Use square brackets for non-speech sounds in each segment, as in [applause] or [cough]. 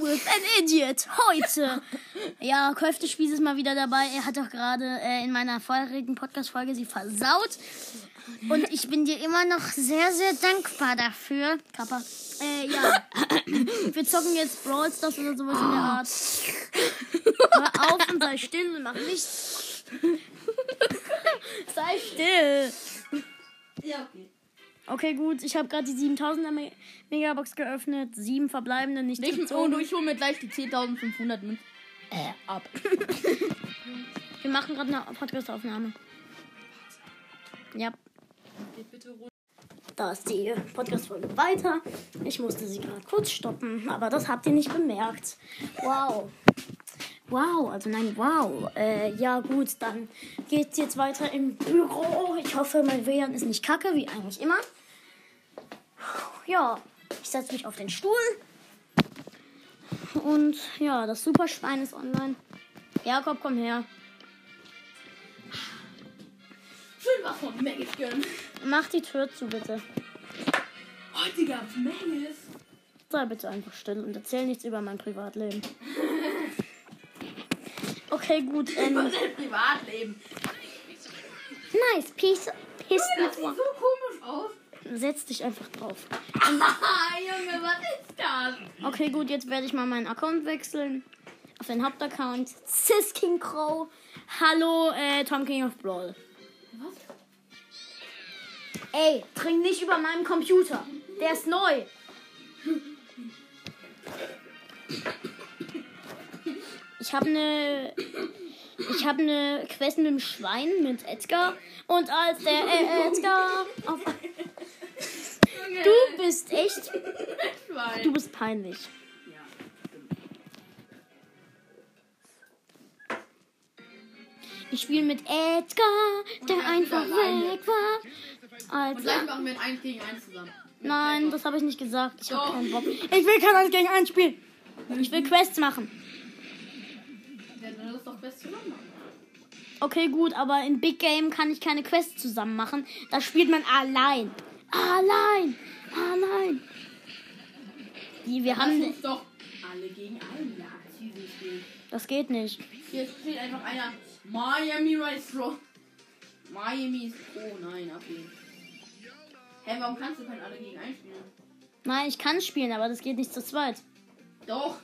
with an idiot. Heute. Ja, Köftespieß ist mal wieder dabei. Er hat doch gerade äh, in meiner vorherigen Podcast-Folge sie versaut. Und ich bin dir immer noch sehr, sehr dankbar dafür. Kappa. Äh, ja. Wir zocken jetzt Brawl Stars oder sowas in der Art. Hör auf und sei still und mach nichts. [laughs] sei still. Ja, okay. Okay, gut. Ich habe gerade die 7000er Me Megabox geöffnet. Sieben verbleibende nicht Ich, oh, gezogen. du, ich hole mir gleich die 10.500 mit. Äh, ab. [laughs] Wir machen gerade eine Podcast-Aufnahme. Ja, Geht bitte runter. da ist die Podcast-Folge weiter. Ich musste sie gerade kurz stoppen, aber das habt ihr nicht bemerkt. Wow. Wow, also nein, wow. Äh, ja, gut, dann geht's jetzt weiter im Büro. Ich hoffe, mein WLAN ist nicht kacke, wie eigentlich immer. Ja, ich setze mich auf den Stuhl. Und ja, das Superschwein ist online. Jakob, komm her. Schön was von Maggis gönnen. Mach die Tür zu, bitte. Heute gab's Maggis. Sei bitte einfach still und erzähl nichts über mein Privatleben. [laughs] Okay, gut. Über Ähm, dein Privatleben. nice, peace. Piss Das sieht so komisch aus. Setz dich einfach drauf. Junge, was ist das? Okay, gut, jetzt werde ich mal meinen Account wechseln. Auf den Hauptaccount. Sis King Crow. Hallo, äh, Tom King of Brawl. Was? Ey, trink nicht über meinem Computer. Der ist neu. Ich habe eine ich habe eine Quest mit dem Schwein mit Edgar und als der äh, Edgar auf. Du bist echt du bist peinlich. Ich spiele mit Edgar, der einfach weg war. Und Als gleich machen wir ein 1 gegen 1 zusammen. Nein, das habe ich nicht gesagt. Ich habe keinen Bock. Ich will kein 1 gegen 1 spielen. Ich will Quests machen. Ja, dann lass doch best zusammen machen. Okay, gut, aber in Big Game kann ich keine Quests zusammen machen. Da spielt man allein. Allein. Allein. Die, wir Lass haben. uns doch alle gegen einen ja. Das geht nicht. Hier steht einfach einer Miami Maestro. Miami ist. Oh nein, ablehnen. Hä, warum kannst du kein alle gegen einen spielen? Nein, ich kann spielen, aber das geht nicht zu zweit. Doch.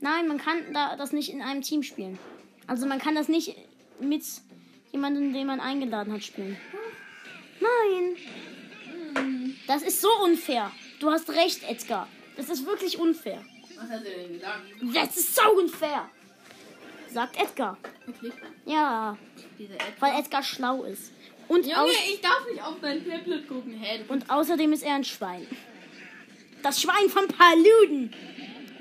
Nein, man kann da, das nicht in einem Team spielen. Also man kann das nicht mit jemandem, den man eingeladen hat, spielen. Nein. Das ist so unfair. Du hast recht, Edgar. Das ist wirklich unfair. Was hat er denn gesagt? Das ist so unfair. Sagt Edgar. Wirklich? Ja, App. weil Edgar schlau ist. Und, Junge, ich darf nicht auf dein Tablet gucken. Hä? und außerdem ist er ein Schwein. Das Schwein von Paluden.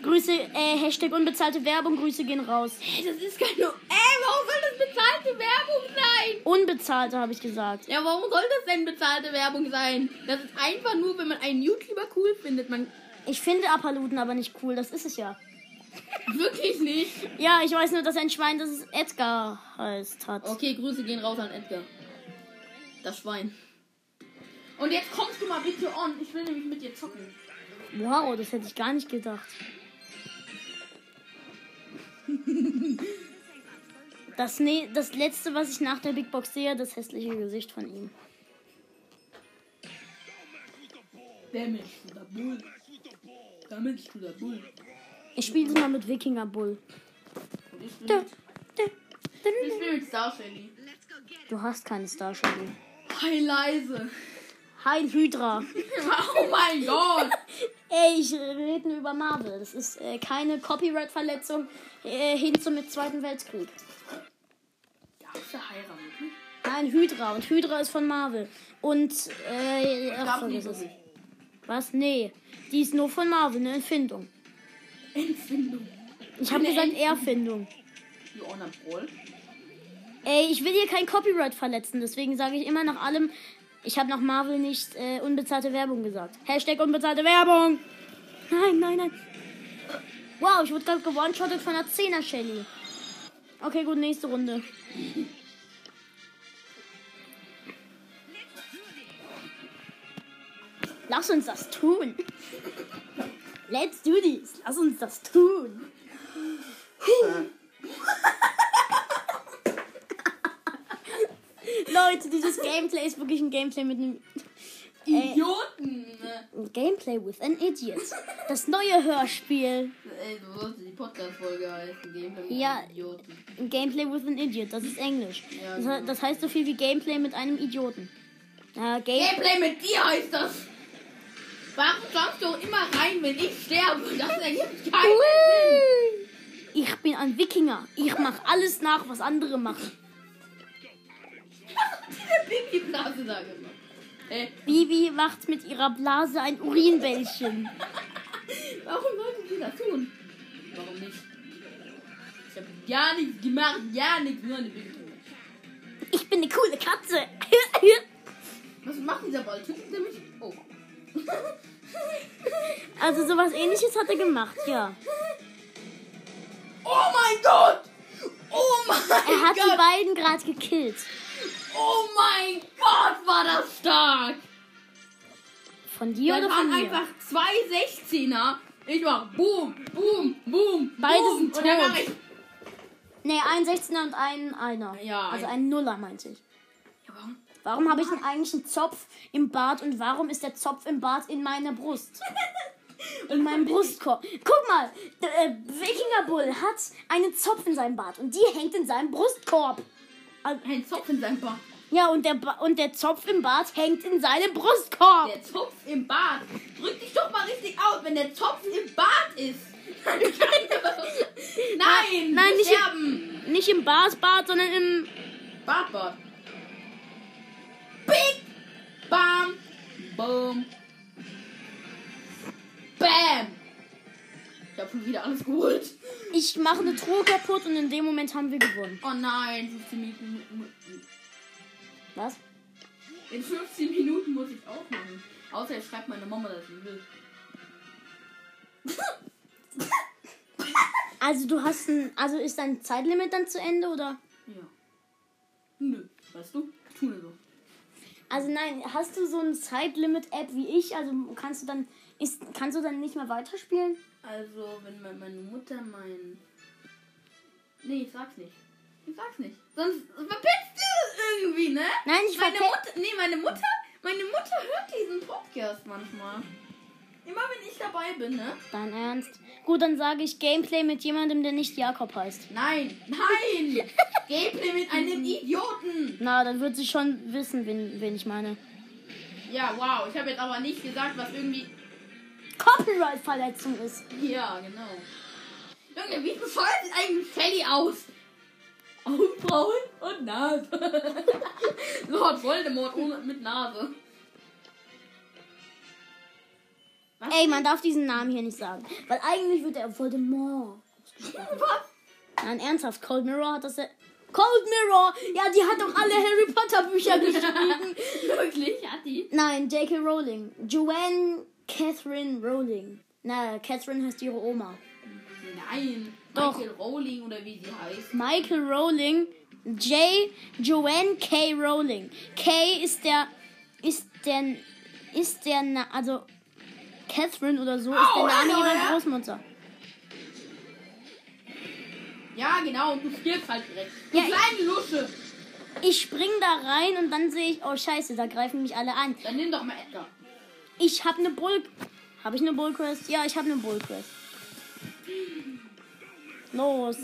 Grüße, äh, Hashtag unbezahlte Werbung, Grüße gehen raus. Das ist keine. Ey, warum soll das bezahlte Werbung sein? Unbezahlte, habe ich gesagt. Ja, warum soll das denn bezahlte Werbung sein? Das ist einfach nur, wenn man einen YouTuber cool findet. Man. Ich finde Apaluden aber nicht cool, das ist es ja. [laughs] Wirklich nicht. Ja, ich weiß nur, dass ein Schwein, das es Edgar heißt, hat. Okay, Grüße gehen raus an Edgar. Das Schwein. Und jetzt kommst du mal bitte on. Ich will nämlich mit dir zocken. Wow, das hätte ich gar nicht gedacht. Das, ne das letzte, was ich nach der Big Box sehe, das hässliche Gesicht von ihm. Damage to the Bull. Damage to the Bull. Ich spiele mal mit Wikinger Bull. Ich Du, spiele mit Star Shelly. du hast keine Star Shelly. Hi, leise. Heil Hydra. [laughs] Oh mein Gott. [laughs] Ey, ich rede nur über Marvel. Das ist äh, keine Copyright-Verletzung äh, hin zum Zweiten Weltkrieg. Darfst du heiraten? wirklich? Nein, Hydra. Und Hydra ist von Marvel. Und, äh, ach, vergiss es. Was? Nee. Die ist nur von Marvel, eine Erfindung. Empfindung. Ich habe gesagt Ent- Erfindung. Ey, ich will hier kein Copyright verletzen, deswegen sage ich immer nach allem, ich habe nach Marvel nicht äh, unbezahlte Werbung gesagt. Hashtag unbezahlte Werbung. Nein, nein, nein. Wow, ich wurde gerade gewone-shottet von einer 10er Shelly. Okay, gut, nächste Runde. Lass uns das tun. Let's do this. Lass uns das tun. Leute, dieses Gameplay ist wirklich ein Gameplay mit einem Idioten! ein Gameplay with an Idiot. Das neue Hörspiel. Ey, so sollte die Podcast-Folge heißen. Gameplay mit Ja. einem Idioten. Ein Gameplay with an Idiot. Das ist Englisch. Ja, Das, he- das heißt so viel wie Gameplay mit einem Idioten. Äh, Game Gameplay mit dir heißt das! Warum jumpst du immer rein, wenn ich sterbe? Das ergibt keinen Sinn! ich bin ein Wikinger. Ich mache alles nach, was andere machen. Pipi-Blase da gemacht. Ey, Bibi macht mit ihrer Blase ein Urinbällchen. [laughs] warum sollten sie das tun? Warum nicht? Ich habe gar nichts gemacht, gar nichts, nur eine Baby. Ich bin eine coole Katze. [laughs] Was macht dieser Ball? Tötet er mich? Oh. [laughs] Also sowas ähnliches hat er gemacht, ja. Oh mein Gott! Oh mein Er hat die Gott! beiden gerade gekillt. Oh mein Gott, war das stark! Von dir Das oder von waren mir? einfach zwei 16er. Ich mach Boom, Boom, Boom. Beide boom. sind Und dann tot. mach ich. Nee, ein 16er und ein Einer. Ja, Also ein- ein Nuller, meinte ich. Ja, warum? Warum habe ich denn eigentlich einen Zopf im Bart und warum ist der Zopf im Bart in meiner Brust? [laughs] In meinem Brustkorb. Guck mal, der äh, Wikinger Bull hat einen Zopf in seinem Bart und die hängt in seinem Brustkorb. Ein Zopf in seinem Bart. Ja, und der, ba und der Zopf im Bart hängt in seinem Brustkorb. Der Zopf im Bart. Drück dich doch mal richtig aus, wenn der Zopf im Bart ist. [laughs] Nein, Nein, nicht im- sterben. Nicht im Barsbart, sondern im. Bart, Bart. Big. Bam. Boom. Bam. Ich hab schon wieder alles geholt. Ich mache eine Truhe kaputt und in dem Moment haben wir gewonnen. Oh nein, 15 Minuten. Was? In 15 Minuten muss ich aufmachen. Außer jetzt schreibt meine Mama, dass sie will. [laughs] Also du hast ein. Also ist dein Zeitlimit dann zu Ende oder? Ja. Nö, weißt du? Tu nur so. Also nein, hast du so ein Zeitlimit-App wie ich? Also kannst du dann. Ist, kannst du dann nicht mehr weiterspielen? Also, wenn me- meine Mutter mein. Nee, ich sag's nicht. Ich sag's nicht. Sonst verpetzt du irgendwie, ne? Nein, ich meine Mutter. Nee, meine Mutter. Meine Mutter hört diesen Podcast manchmal. Immer wenn ich dabei bin, ne? Dein Ernst? Gut, dann sage ich Gameplay mit jemandem, der nicht Jakob heißt. Nein, nein! [laughs] Gameplay mit einem Idioten! Na, dann wird sie schon wissen, wen, wen ich meine. Ja, wow. Ich habe jetzt aber nicht gesagt, was irgendwie. Copyright-Verletzung ist. Ja, genau. Junge, wie sieht eigentlich Shelly aus? Augenbrauen und Nase. [laughs] Lord Voldemort ohne, mit Nase. Was? Ey, man darf diesen Namen hier nicht sagen. Weil eigentlich wird er Voldemort. [laughs] Was? Nein, ernsthaft, Cold Mirror hat das. Cold Mirror! Ja, die hat doch alle Harry Potter Bücher [laughs] geschrieben. Wirklich? Hat die? Nein, J.K. Rowling. Joanne Catherine Rowling. Na, Catherine heißt ihre Oma. Nein. Doch. Michael Rowling oder wie sie heißt. Michael Rowling. J. Joanne K. Rowling. K ist der. Ist der. Ist der. Na, also. Catherine oder so ist Oh, der Name ihrer ja? Großmutter. Ja, genau. Und du stirbst halt direkt. Du Ja, kleine Lusche. Ich spring da rein und dann sehe ich, oh scheiße, da greifen mich alle an. Dann nimm doch mal Edgar. Ich habe eine Bull. Habe ich eine Bull Quest? Ja, ich habe eine Bull Quest. Los.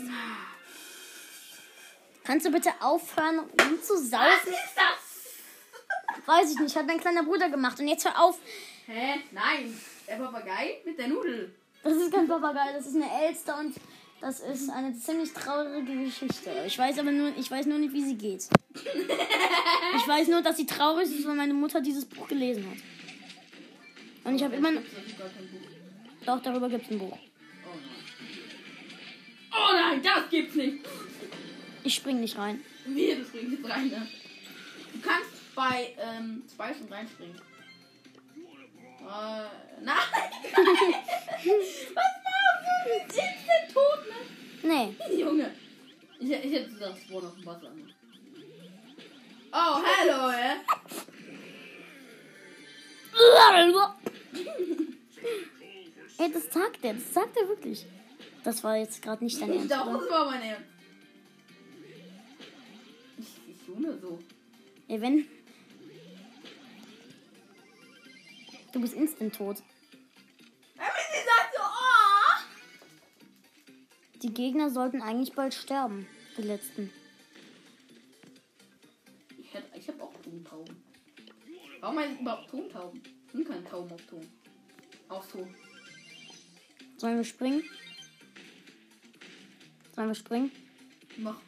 Kannst du bitte aufhören, rumzusaufen? Was ist das? Weiß ich nicht, hat mein kleiner Bruder gemacht. Und jetzt hör auf. Hä? Nein. Der Papagei mit der Nudel. Das ist kein Papagei, das ist eine Elster und das ist eine ziemlich traurige Geschichte. Ich weiß aber nur, ich weiß nur nicht, wie sie geht. Ich weiß nur, dass sie traurig ist, weil meine Mutter dieses Buch gelesen hat. Und ich habe immer. Doch, darüber gibt es ein Buch. Oh nein. Oh nein, das gibt's nicht. Ich spring nicht rein. Wie, das bringt jetzt rein, ne? Du kannst bei ähm, zwei schon reinspringen. Äh, nein! [laughs] Was machst du? Du instant tot, ne? Nee. Junge. Ich, ich hätte das Spawn auf dem Wasser. Ne? Oh, hello, [laughs] ja? Hey, das sagt er, das sagt er wirklich. Das war jetzt gerade nicht dein Ernst, Doch, das war mein Ernst. Ich, ich nur so. Ey, wenn... Du bist instant tot. Aber sie sagt so, oh! Die Gegner sollten eigentlich bald sterben. Die letzten. Ich, habe auch Tontauben. Warum heißt überhaupt Tontauben? Ich bin kein Tauben auf Ton. Auf Ton. Sollen wir springen? Sollen wir springen? Mach. [laughs]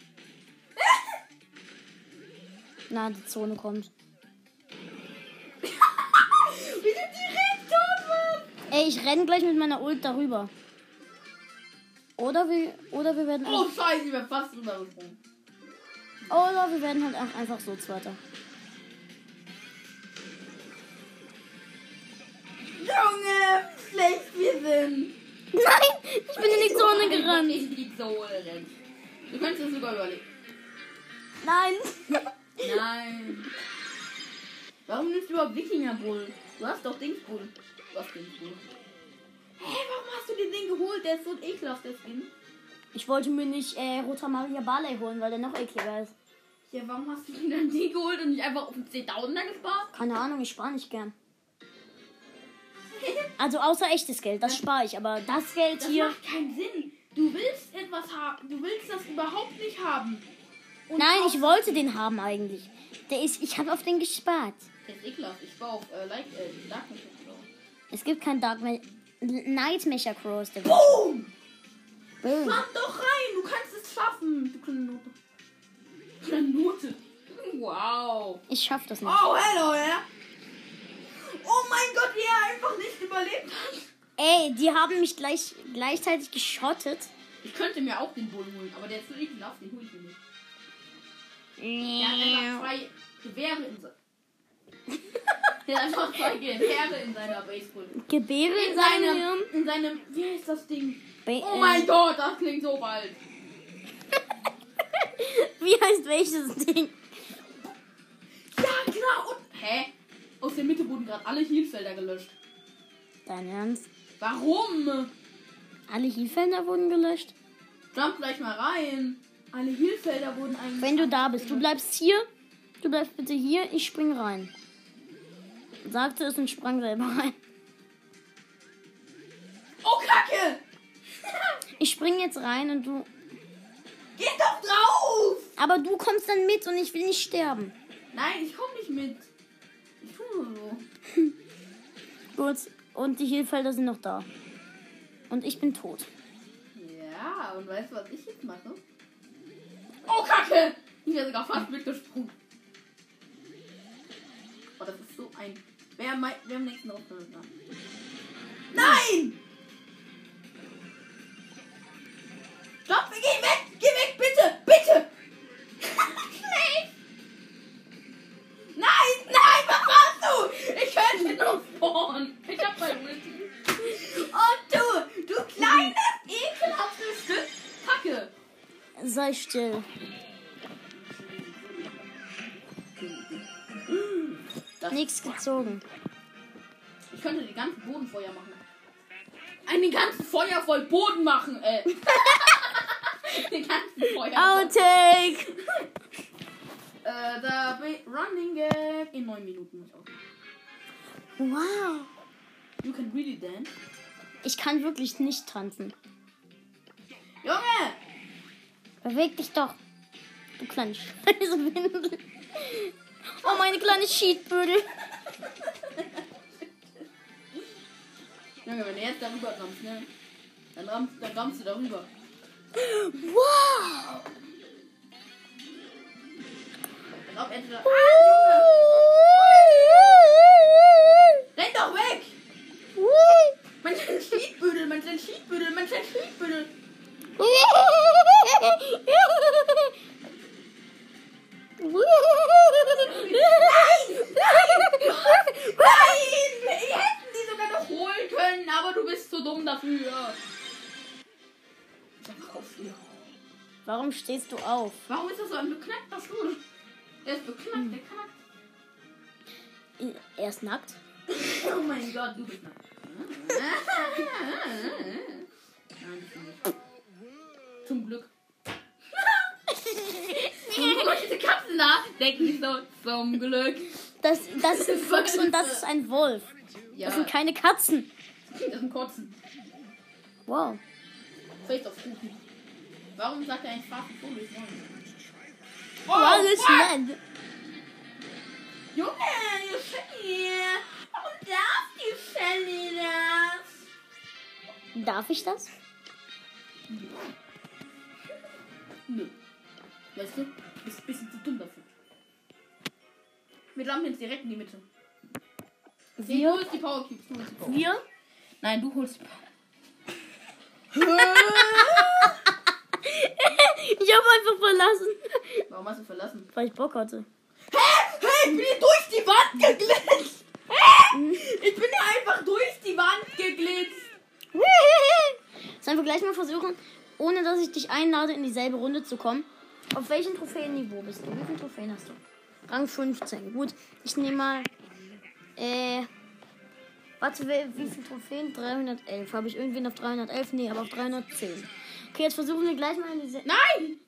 Na, die Zone kommt. [laughs] Wie du direkt tot! Ey, ich renn gleich mit meiner Ult darüber. Oder wir, oder wir werden, Oh, scheiße, ich bin fast rübergesprungen. oder wir werden halt einfach so Zweiter. Junge, wie schlecht wir sind. Nein, ich bin in die Zone gerannt. Ich in die Zone rennen. Du könntest es sogar überleben. Nein. Nein. Warum nimmst du überhaupt Wikingerbull? Du hast doch Dingsbull. Du hast Dingsbull. Hä, warum hast du den Ding geholt? Der ist so ekelhaft, der Skin. Ich wollte mir nicht äh, Roter Maria Barley holen, weil der noch ekliger ist. Ja, warum hast du denn dann den geholt und nicht einfach auf den 10.000er gespart? Keine Ahnung, ich spare nicht gern. Also außer echtes Geld, das spare ich. Aber das Geld Das hier. macht keinen Sinn. Du willst etwas haben. Du willst das überhaupt nicht haben. Und Nein, ich wollte den haben eigentlich. Der ist, ich habe auf den gespart. Der ist ekelhaft. Ich war auf äh, like, äh, Dark Knight drauf. Es gibt kein Dark Ma Night Mecha Cross. Der Boom! Boom. Mach doch rein. Du kannst es schaffen. Du kleine Note. Kleine Note. Wow. Ich schaff das nicht. Oh, hello, ja. Oh mein Gott, wie er einfach nicht überlebt hat. Ey, die haben mich gleich, gleichzeitig geschottet. Ich könnte mir auch den Bull holen, aber der ist so ekelhaft, den hole ich mir nicht. Der hat einfach zwei Gewehre in seinem. [laughs] der hat einfach zwei Gewehre in seiner Baseball. Gebäre In in seinem in seinem, wie heißt das Ding? Ba Oh äh, mein Gott, das klingt so bald. [laughs] Wie heißt welches Ding? Ja, genau. Und, hä? Aus der Mitte wurden gerade alle Heelfelder gelöscht. Dein Ernst? Warum? Alle Heelfelder wurden gelöscht? Jump gleich mal rein. Alle Heelfelder wurden eigentlich. Wenn du da bist, du bleibst hier. Du bleibst bitte hier, ich spring rein. Sagte es und sprang selber rein. Oh, Kacke! [laughs] Ich spring jetzt rein und du. Geh doch drauf! Aber du kommst dann mit und ich will nicht sterben. Nein, ich komm nicht mit. Gut. Und die Heelfelder sind noch da. Und ich bin tot. Ja, und weißt du, was ich jetzt mache? Oh, Kacke! Ich wäre sogar fast mitgesprungen. Oh, das ist so ein. Wer, mei- wer am nächsten aufhört? Nein! Stopp, geh weg! Geh weg, bitte! Bitte! Schnell! [laughs] Nein, nein, was machst du? Ich könnte nur spawnen. Ich hab mein Ulti. Und du, du kleines, ekelhaftes Stück Kacke. Sei still. Das Nichts gezogen. Ich könnte die ganzen Bodenfeuer machen. Einen ganzen Feuer voll Boden machen, äh. [laughs] den ganzen Feuer. Outtake! Äh, da Running Gag in 9 Minuten muss ich auch. Wow. You can really dance. Ich kann wirklich nicht tanzen. Junge! Beweg dich doch. Du kleine Scheiße Windel. Oh, meine kleine Cheatbüdel. Junge, wenn du jetzt darüber rammst, ne? Dann rammst, dann rammst du darüber. Wow. Ramm entweder. Ah, renn doch weg! Man kleinen Schiedbüdel, man kleinen Schiedbüdel, man kleinen Schiedbüdel. Nein! Wir hätten die sogar noch holen können, aber du bist zu dumm dafür. Warum stehst du auf? Warum ist nackt. [laughs] Oh mein Gott, du bist nackt. Nein, nicht. Zum Glück. Guck mal, [laughs] diese Katzen da denken sich so, zum Glück. Das, das ist ein [laughs] Fuchs und das ist ein Wolf. Ja, Das sind keine Katzen. das ein Kotzen. Wow. Face auf Kuchen. Warum sagt er ein schwarzen Vogel? Oh, Alles fuck! Junge, ihr Shelly! Warum darf die Shelly das? Darf ich das? Nö. Weißt du, du bist ein bisschen zu dumm dafür. Wir landen jetzt direkt in die Mitte. Wir? du holst die Power Cubes. Du holst die Power Wir? Nein, du holst die Power [laughs] Ich habe einfach verlassen. Warum hast du verlassen? Weil ich Bock hatte. Ich bin hier durch die Wand geglitzt! Hä? Ich bin hier einfach durch die Wand geglitzt! Sollen wir gleich mal versuchen, ohne dass ich dich einlade, in dieselbe Runde zu kommen? Auf welchem Trophäenniveau bist du? Wie viele Trophäen hast du? Rang 15. Gut, ich nehme mal. Äh. Warte, wie wie viele Trophäen? 311. Habe ich irgendwen auf 311? Nee, aber auf 310. Okay, jetzt versuchen wir gleich mal in diese. Nein!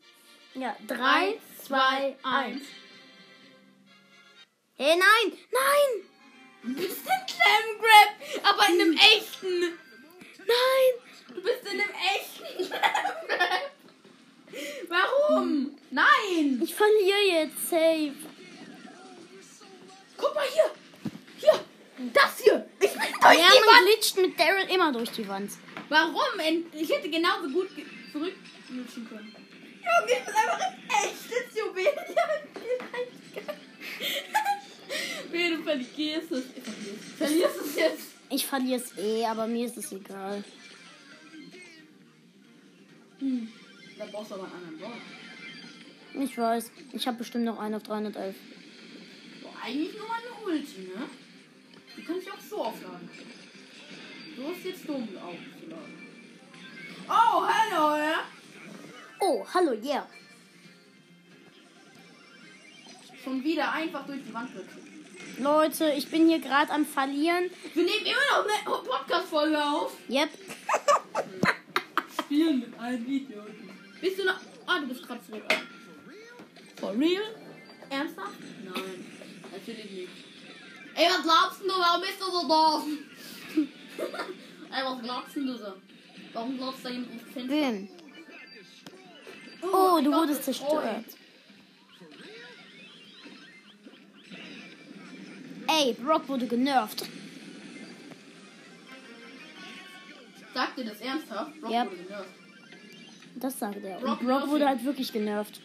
Ja, 3, 2, 1. Hey, nein! Nein! Du bist ein Clam Grab, aber in einem echten! Nein! Du bist in einem echten Clam Grab! Warum? Nein! Ich verliere jetzt safe. Guck mal hier! Hier! Das hier! Ich bin durch Ja, die man Wand! glitscht mit Daryl immer durch die Wand. Warum? Ich hätte genauso gut ge- zurückglitschen können. Junge, ich bin einfach ein echtes Juwel. [laughs] [laughs] Wie du verlierst es. Verlierst, es jetzt. Ich verliere es eh, aber mir ist es egal. Hm. Da brauchst du aber einen anderen Bord. Ich weiß. Ich habe bestimmt noch einen auf 311. So, eigentlich nur eine Ulti, ne? Die kann ich auch so aufladen. So ist jetzt dumm aufzuladen. Oh, hallo, ja? Oh, hallo, yeah. Schon wieder einfach durch die Wand drücken. Leute, ich bin hier gerade am Verlieren. Wir nehmen immer noch eine Podcast-Folge auf. Yep. Spielen mit allen Idioten. Bist du noch. Ah, du bist gerade zurück. For real? Ernsthaft? Nein, natürlich nicht. Ey, was glaubst du? Warum bist du so doof? [laughs] Ey, was glaubst du so? Warum glaubst du da jemand Fenster? Oh, ich du wurdest das ist Ey, Brock wurde genervt. Sagt ihr das ernsthaft? Brock Yep. wurde genervt. Das sagt er. Brock Und Brock wurde halt wirklich genervt.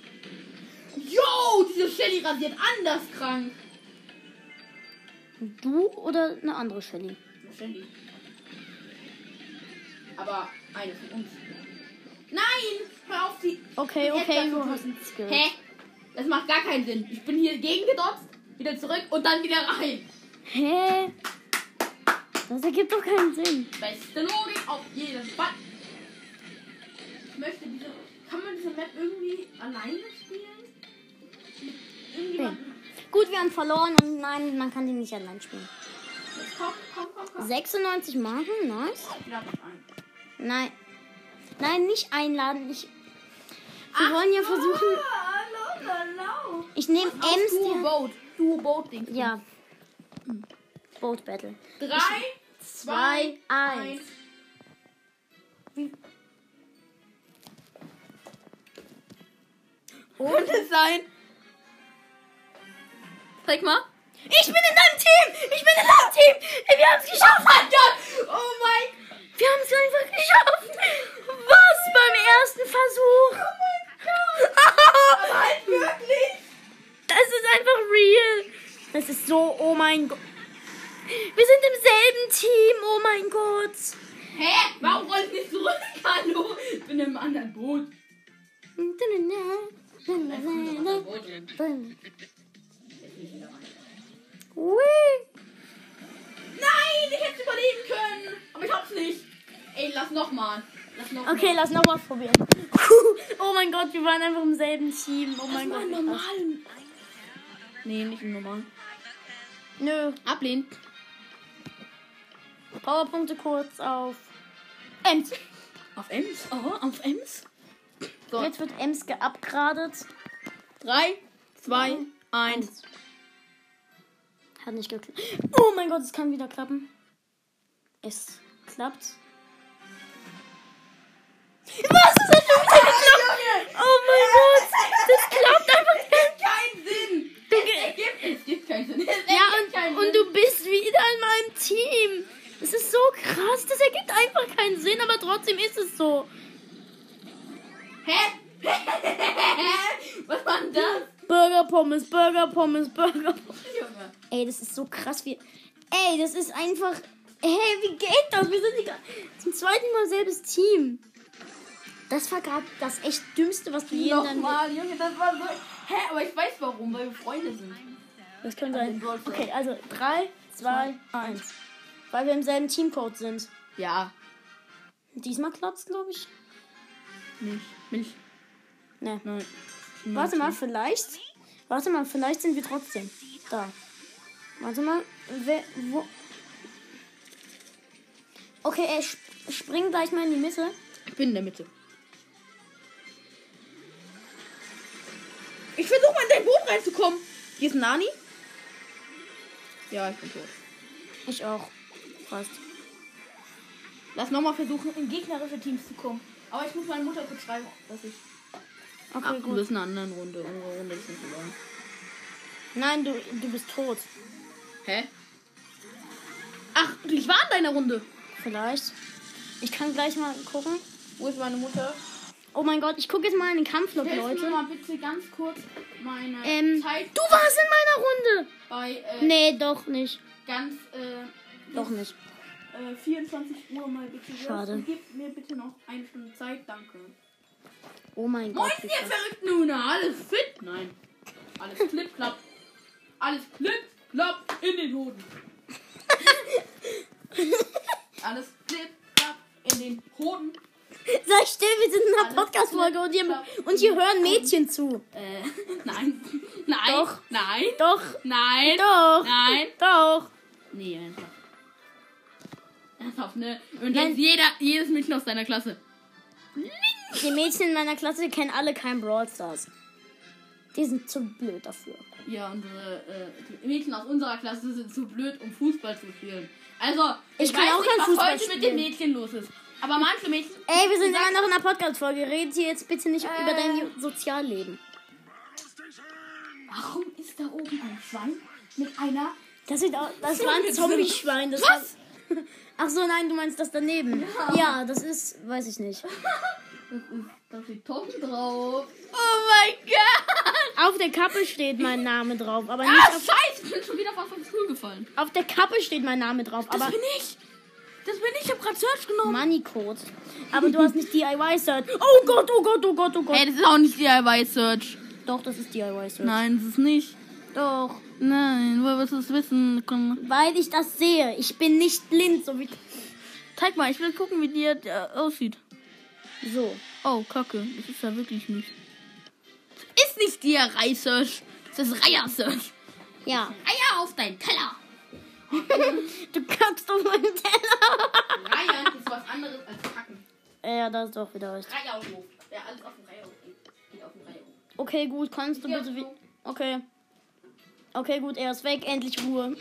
Yo, diese Shelly rasiert anders krank. Du oder eine andere Shelly? Eine Shelly. Aber eine von uns. Nein! Hör auf die. Okay, okay, du hast einen Skill. Hä? Das macht gar keinen Sinn. Ich bin hier gegengedotzt, wieder zurück und dann wieder rein. Hä? Das ergibt doch keinen Sinn. Beste Logik auf jeden Fall. Ich möchte diese. Kann man diese Map irgendwie alleine spielen? Mit irgendjemandem? Gut, wir haben verloren und nein, man kann die nicht allein spielen. Jetzt komm, komm, komm, komm. 96 Marken, nice. Lade ein. Nein. Nein, nicht einladen. Ich, wir wollen ja versuchen. Hallo, hallo. Ich nehme Ems. Boat. Duo Boat Ding. ja. Boat Battle. Drei, Zwei, zwei, eins. eins. Könnte es sein? Zeig mal. Ich bin in deinem Team! Ich bin in deinem Team! Wir haben es geschafft! Oh mein Gott! Oh mein Wir haben es einfach geschafft! Was beim ersten Versuch? Aber halt [laughs] wirklich! Das ist einfach real. Das ist so, oh mein Gott. Wir sind im selben Team, oh mein Gott. Hä? Warum roll ich nicht zurück? [laughs] Hallo? Ich bin im anderen Boot. Ui. Nein, ich hätte es überleben können. Aber ich hab's nicht. Ey, lass nochmal. Lass noch Okay, mal. lass nochmal probieren. [laughs] Oh mein Gott, wir waren einfach im selben Team. Oh mein Lass Gott. mal im normalen. Nee, nicht im normalen. Nö. Ablehnen. Powerpunkte kurz auf Ems. Auf Ems? Oh, auf Ems? So, Jetzt wird Ems geupgradet. 3, 2, 1. Hat nicht geklappt. Oh mein Gott, es kann wieder klappen. Es klappt. Was ist das geklappt? Oh mein Gott, das klappt einfach nicht. Kein Sinn! Du Es ge- gibt, es gibt keinen Sinn. Es Ja, und, und du bist wieder in meinem Team. Das ist so krass. Das ergibt einfach keinen Sinn, aber trotzdem ist es so. Hä? [laughs] Was war denn das? Burger Pommes, Burger Pommes, Burger Pommes. Junge. Ey, das ist so krass wie. Ey, das ist einfach. Hey, wie geht das? Wir sind die- zum zweiten Mal selbes Team. Das war gerade das echt Dümmste, was du je in deinem Nochmal, Junge, das war so. Hä? Aber ich weiß warum, weil wir Freunde sind. Das könnte sein. Okay, also 3, 2, 1. Weil wir im selben Teamcode sind. Ja. Diesmal klappt's, glaube ich. Nicht. Milch. Ne. Nein. Warte mal, vielleicht. Warte mal, vielleicht sind wir trotzdem. Da. Warte mal. Wer, wo? Okay, ey, sp spring gleich mal in die Mitte. Ich bin in der Mitte. Ich versuche mal in dein Boot reinzukommen. Hier ist Nani. Ja, ich bin tot. Ich auch. Fast. Lass nochmal versuchen, in gegnerische Teams zu kommen. Aber ich muss meine Mutter kurz schreiben, dass ich. Okay, Ach, du gut. bist in einer anderen Runde. Unsere Runde ist nicht lang. Nein, du, du bist tot. Hä? Ach, ich war in deiner Runde. Vielleicht. Ich kann gleich mal gucken. Wo ist meine Mutter? Oh mein Gott, ich gucke jetzt mal in den Kampflog, Leute. mal bitte ganz kurz meine Ähm, Zeit du warst in meiner Runde. bei äh, Nee, doch nicht. ganz äh, Doch nicht. äh, 24 Uhr mal bitte Schade. gib mir bitte noch eine Stunde Zeit, danke. Oh mein Moin, Gott. wie ihr verrückten Hühner, alles fit? Nein. Alles klipp, klapp. Alles klipp, klapp in den Hoden. [laughs] alles klipp, klapp in den Hoden. Sei still, wir sind in einer Podcast-Folge und hier, und hier hören Mädchen zu. Äh, [laughs] nein. Nein. Doch. Nein. Doch, Nein. doch, Nein. doch. Nee, ernsthaft. Ernsthaft, ne? Und jetzt jeder, jedes Mädchen aus deiner Klasse. Die Mädchen in meiner Klasse kennen alle kein Brawl Stars. Die sind zu blöd dafür. Ja, unsere äh, die Mädchen aus unserer Klasse sind zu blöd, um Fußball zu spielen. Also, Ich ich, kann weiß auch nicht, was Fußball heute mit spielen. den Mädchen los ist. Aber manche Mädchen. Ey, wir sind immer noch in einer Podcast-Folge. Redet hier jetzt bitte nicht Äh. über dein Jo- Sozialleben. Warum ist da oben ein Schwein mit einer. Das, sieht aus, das war ein Zombie-Schwein. Das Was? War, [laughs] ach so, nein, du meinst das daneben. Ja. das ist, weiß ich nicht. Das ist. Da steht Tom drauf. Oh mein Gott! Auf der Kappe steht mein Name drauf, aber nicht Ah, auf, Scheiße! Ich bin schon wieder fast vom Stuhl gefallen. auf der Kappe steht mein Name drauf, Das aber bin ich! Das bin ich, ich hab grad Search genommen. Money-Code. Aber du hast nicht DIY-Search. [laughs] Oh Gott, oh Gott, oh Gott, oh Gott. Ey, das ist auch nicht DIY Search. Doch, das ist DIY-Search. Nein, das ist nicht. Doch. Nein, woher willst du es wissen? Komm. Weil ich das sehe. Ich bin nicht blind, so wie. Zeig mal, ich will gucken, wie der äh, aussieht. So. Oh, Kacke. Das ist ja wirklich nicht. Das ist nicht DIY Search. Das ist Reiher Search. Ja. Eier auf deinen Teller. Du kackst auf meinen Teller. Reiern ist was anderes als Kacken. ja, das ist doch wieder recht. Reierhof. Wer alles auf dem Reierhof geht, geht auf den Reierhof. Okay, gut, kannst du Ja, bitte wie. Okay. Okay, gut, er ist weg. Endlich Ruhe.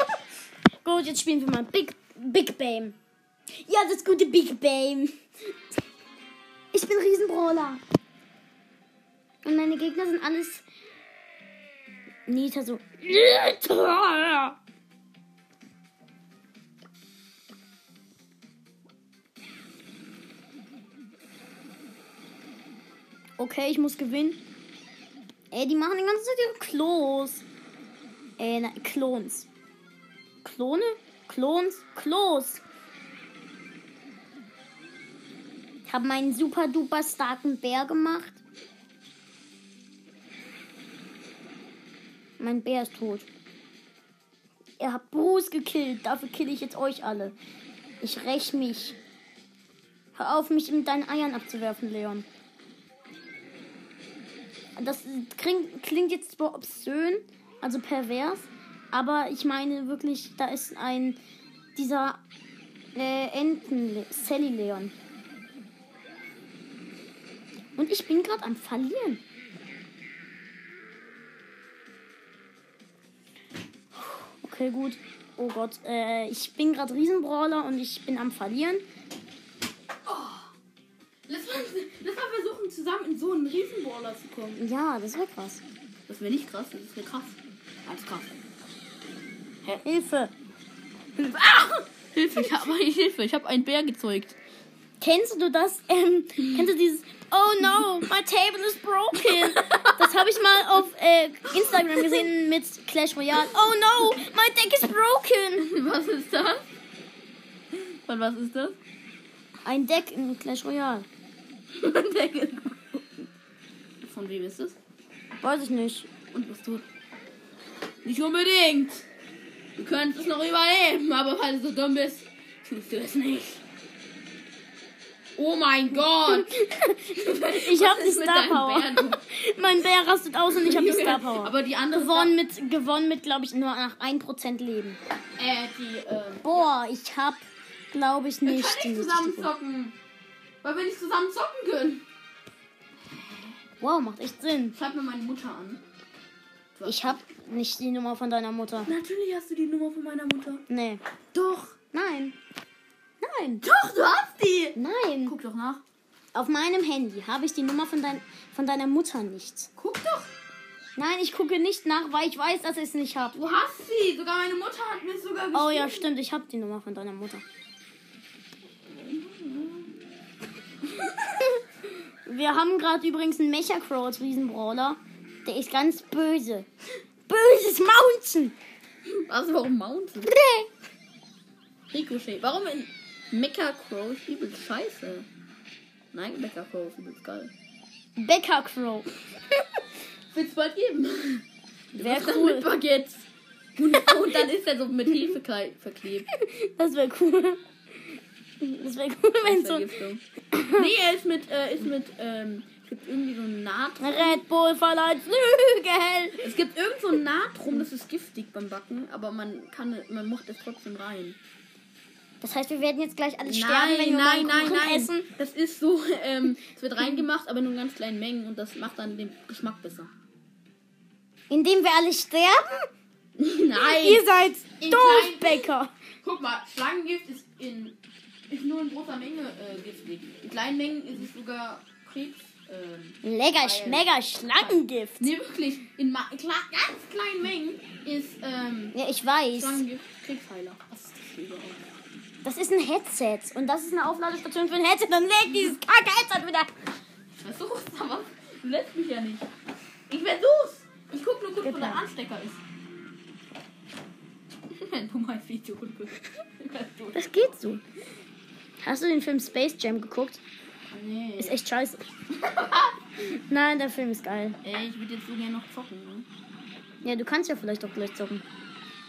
[laughs] gut, jetzt spielen wir mal Big, Big Bam. Ja, das gute Big Bam. Ich bin Riesenbrawler. Und meine Gegner sind alles. Nita so. Okay, ich muss gewinnen. Ey, die machen die ganze Zeit ihre Klos. Äh, na, Klons. Klone? Klons? Klos. Ich habe meinen super duper starken Bär gemacht. Mein Bär ist tot. Ihr habt Bruce gekillt. Dafür kill ich jetzt euch alle. Ich räch mich. Hör auf, mich mit deinen Eiern abzuwerfen, Leon. Das klingt, klingt jetzt zwar obszön, also pervers, aber ich meine wirklich, da ist ein dieser äh, Enten Sally Leon. Und ich bin gerade am Verlieren. Okay, gut. Oh Gott, äh, ich bin gerade Riesenbrawler und ich bin am Verlieren. Zusammen in so einen Riesenballer zu kommen. Ja, das wäre krass. Das wäre nicht krass, das wäre krass. Ganz krass. Hilfe. Hilfe! Ah! Hilfe, ich habe Hilfe, ich habe einen Bär gezeugt. Kennst du das? Ähm, kennst du dieses Oh no, my table is broken. Das habe ich mal auf äh, Instagram gesehen mit Clash Royale. Oh no, my deck is broken. Was ist das? Von was ist das? Ein Deck in Clash Royale. [laughs] Von wem ist das? Weiß ich nicht. Und was tut? Nicht unbedingt. Du könntest es noch überleben, aber weil du so dumm bist, tust du es nicht. Oh mein Gott! [laughs] Ich habe die Star Power. Du? [laughs] mein Bär rastet aus und ich habe die Star Power. Aber die andere gewonnen mit, gewonnen mit glaube ich, nur nach 1% Leben. Äh, die, ähm. Boah, ich habe, glaube ich, nicht. können die nicht zusammen zocken. Weil wir nicht zusammen zocken können. Wow, macht echt Sinn. Schreib mir meine Mutter an. Ich habe nicht die Nummer von deiner Mutter. Natürlich hast du die Nummer von meiner Mutter. Nee. Doch. Nein. Nein. Doch, du hast die. Nein. Guck doch nach. Auf meinem Handy habe ich die Nummer von, dein, von deiner Mutter nicht. Guck doch. Nein, ich gucke nicht nach, weil ich weiß, dass ich es nicht habe. Du hast sie. Sogar meine Mutter hat mir sogar geschrieben. Oh ja, stimmt, ich habe die Nummer von deiner Mutter. Wir haben gerade übrigens einen Mecha Crow als Riesenbrawler. Der ist ganz böse. Böses Mountain. Was, warum Mountain? Ricochet. Warum in Mecha Crow ist übelst scheiße? Nein, Mecha Crow ist übelst geil. Becker Crow. Wird's bald geben. Wäre Dann cool. Mit Baguettes. Und, und dann ist er so mit Hefe verklebt. Das wäre cool. Das wäre cool, wenn so. Nee, er ist mit, äh, ist mit, ähm, es gibt irgendwie so ein Natron. Red Bull verleiht Flügel. Es gibt irgend so ein Natron, das ist giftig beim Backen, aber man kann, man macht es trotzdem rein. Das heißt, wir werden jetzt gleich alle sterben, wenn wir nein, nein, Kuchen nein. essen. Das ist so, [laughs] ähm, es wird reingemacht, aber nur in ganz kleinen Mengen und das macht dann den Geschmack besser. Indem wir alle sterben? [laughs] Nein! Ihr seid In doof, kleinen- Becker. Guck mal, Schlangengift ist in ist nur in großer Menge äh, giftig. In kleinen Mengen ist es sogar Krebs. Ähm, Lecker, schmecker Schlangengift. nee, wirklich. In ma kla ganz kleinen Mengen ist ähm, Ja, ich weiß. Schlangengift Krebsheiler. Was ist das für überhaupt? Das ist ein Headset. Und das ist eine Aufladestation für ein Headset. Dann leg dieses kacke Headset wieder. Ich versuch's, [laughs] aber du lässt mich ja nicht. Ich versuch's. Ich guck nur kurz, wo der Anstecker ist. [laughs] Wenn du mein Video. Das geht so. Hast du den Film Space Jam geguckt? Nee. Ist echt scheiße. [laughs] Nein, der Film ist geil. Ey, ich würde jetzt so gerne noch zocken. Ne? Ja, du kannst ja vielleicht auch gleich zocken.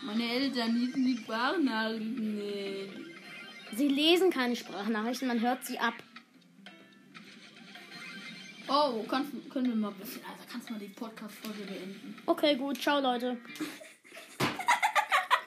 Meine Eltern ließen die Sprachnachrichten nicht. Sie lesen keine Sprachnachrichten, man hört sie ab. Oh, kannst, können wir mal ein bisschen. Also kannst du mal die Podcast-Folge beenden. Okay, gut. Ciao, Leute. [laughs]